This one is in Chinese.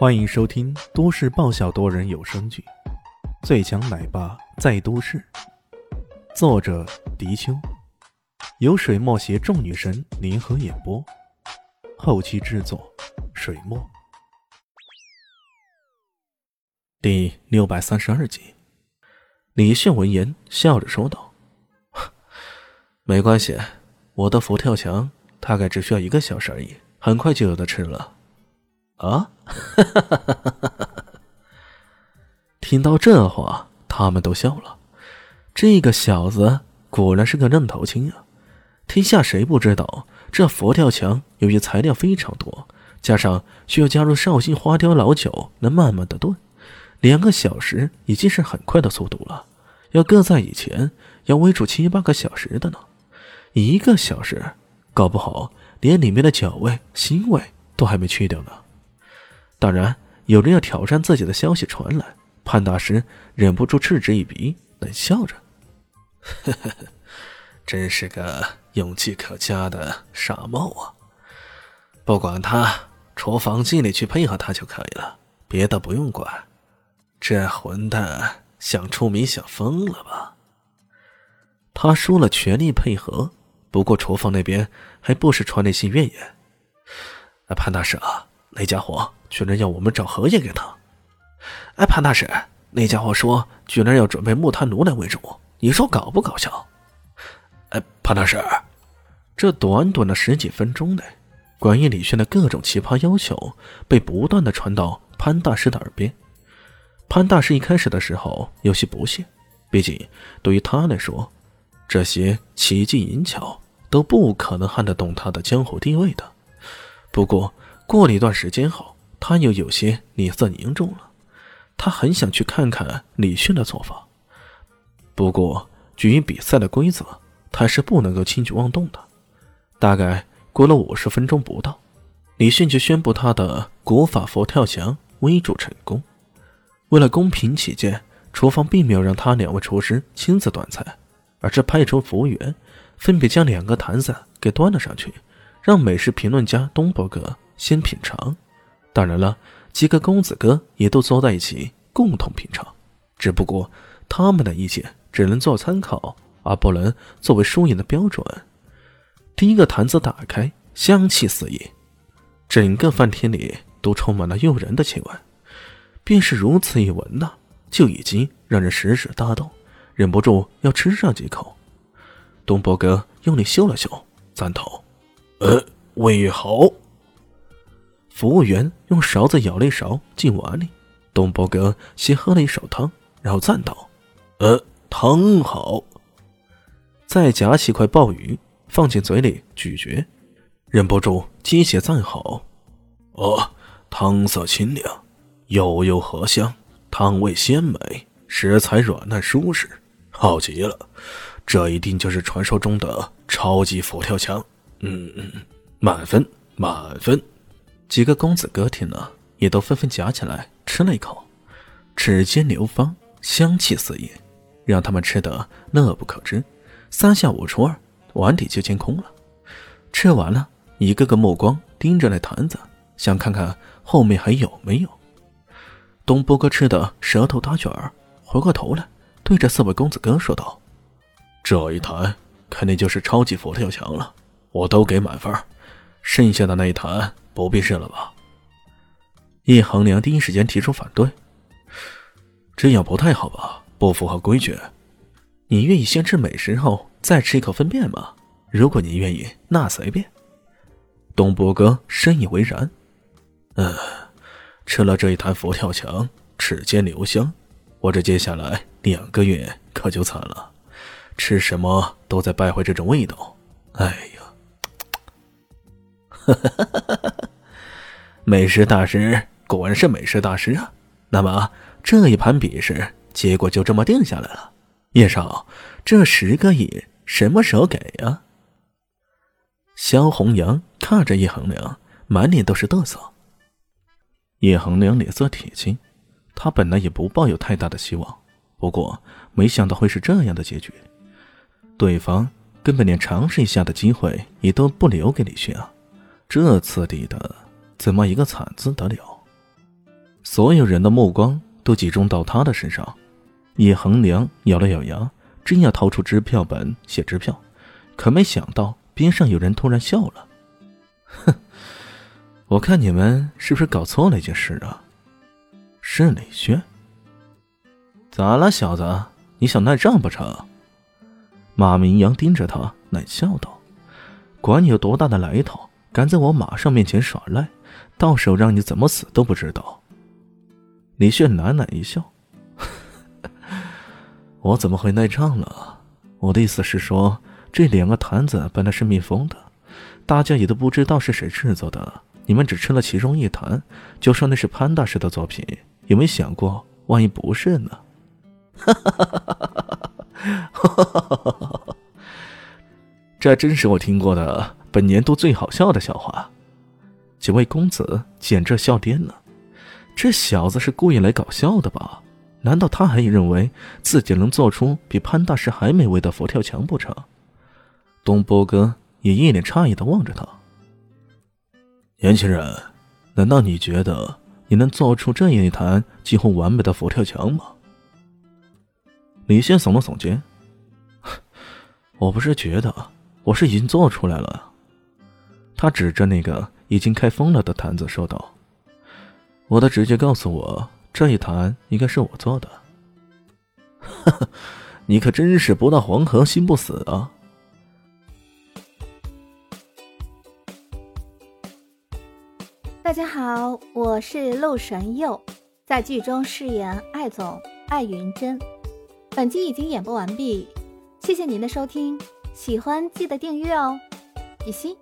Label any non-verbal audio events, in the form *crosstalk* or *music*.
欢迎收听都市爆笑多人有声剧《最强奶爸在都市》，作者：迪秋，由水墨携众女神联合演播，后期制作：水墨。第六百三十二集，李炫闻言笑着说道：“ *laughs* 没关系，我的佛跳墙大概只需要一个小时而已，很快就有的吃了。”啊！*laughs* 听到这话，他们都笑了。这个小子果然是个愣头青啊！天下谁不知道，这佛跳墙由于材料非常多，加上需要加入绍兴花雕老酒能慢慢的炖，两个小时已经是很快的速度了。要搁在以前，要煨煮七八个小时的呢。一个小时，搞不好连里面的酒味、腥味都还没去掉呢。当然，有人要挑战自己的消息传来，潘大师忍不住嗤之以鼻，冷笑着：“呵呵呵，真是个勇气可嘉的傻帽啊！不管他，厨房经理去配合他就可以了，别的不用管。这混蛋想出名想疯了吧？他说了全力配合，不过厨房那边还不时传来些怨言。潘大师啊，那家伙……”居然要我们找荷叶给他！哎，潘大师，那家伙说居然要准备木炭炉来为主，你说搞不搞笑？哎，潘大师，这短短的十几分钟内，关于李轩的各种奇葩要求被不断的传到潘大师的耳边。潘大师一开始的时候有些不屑，毕竟对于他来说，这些奇技淫巧都不可能撼得动他的江湖地位的。不过过了一段时间后，他又有些脸色凝重了，他很想去看看李迅的做法，不过基于比赛的规则，他是不能够轻举妄动的。大概过了五十分钟不到，李迅就宣布他的国法佛跳墙微煮成功。为了公平起见，厨房并没有让他两位厨师亲自端菜，而是派出服务员分别将两个坛子给端了上去，让美食评论家东伯格先品尝。当然了，几个公子哥也都坐在一起共同品尝，只不过他们的意见只能做参考，而不能作为输赢的标准。第一个坛子打开，香气四溢，整个饭厅里都充满了诱人的气味。便是如此一闻呢，就已经让人食指大动，忍不住要吃上几口。东伯哥用力嗅了嗅，赞同：“呃，味好。”服务员用勺子舀了一勺进碗里，东伯哥先喝了一勺汤，然后赞道：“呃，汤好。”再夹起块鲍鱼放进嘴里咀嚼，忍不住鸡血赞好：“哦，汤色清凉，悠悠荷香，汤味鲜美，食材软烂舒适，好极了！这一定就是传说中的超级佛跳墙。嗯嗯，满分，满分。”几个公子哥听了，也都纷纷夹起来吃了一口，齿间流芳，香气四溢，让他们吃得乐不可支。三下五除二，碗底就清空了。吃完了，一个个目光盯着那坛子，想看看后面还有没有。东波哥吃的舌头打卷儿，回过头来对着四位公子哥说道：“这一坛肯定就是超级佛跳墙了，我都给满分。剩下的那一坛……”不必试了吧？叶衡良第一时间提出反对，这样不太好吧？不符合规矩。你愿意先吃美食后再吃一口粪便吗？如果你愿意，那随便。东波哥深以为然。嗯，吃了这一坛佛跳墙，齿间留香，我这接下来两个月可就惨了，吃什么都在败坏这种味道。哎呀！哈哈哈哈哈哈！美食大师果然是美食大师啊！那么这一盘比试结果就这么定下来了。叶少，这十个亿什么时候给呀？萧红阳看着叶恒良，满脸都是得瑟。叶恒良脸色铁青，他本来也不抱有太大的希望，不过没想到会是这样的结局。对方根本连尝试一下的机会也都不留给李迅啊！这次的怎么一个惨字得了？所有人的目光都集中到他的身上。叶恒良咬了咬牙，正要掏出支票本写支票，可没想到边上有人突然笑了：“哼，我看你们是不是搞错了一件事啊？”是李轩。咋了，小子？你想赖账不成？马明阳盯着他，冷笑道：“管你有多大的来头，敢在我马上面前耍赖，到时候让你怎么死都不知道。”李炫喃喃一笑。*laughs* 我怎么会赖账了？我的意思是说，这两个坛子本来是密封的，大家也都不知道是谁制作的。你们只吃了其中一坛，就说那是潘大师的作品，有没有想过，万一不是呢？哈哈哈哈哈哈！这真是我听过的本年度最好笑的笑话。几位公子简直笑癫了，这小子是故意来搞笑的吧？难道他还认为自己能做出比潘大师还美味的佛跳墙不成？东波哥也一脸诧异的望着他。年轻人，难道你觉得你能做出这样一坛几乎完美的佛跳墙吗？李现耸了耸肩，我不是觉得，我是已经做出来了。他指着那个已经开封了的坛子说道：“我的直觉告诉我。”这一坛应该是我做的，哈哈，你可真是不到黄河心不死啊！大家好，我是陆神佑，在剧中饰演艾总艾云珍。本集已经演播完毕，谢谢您的收听，喜欢记得订阅哦，比心。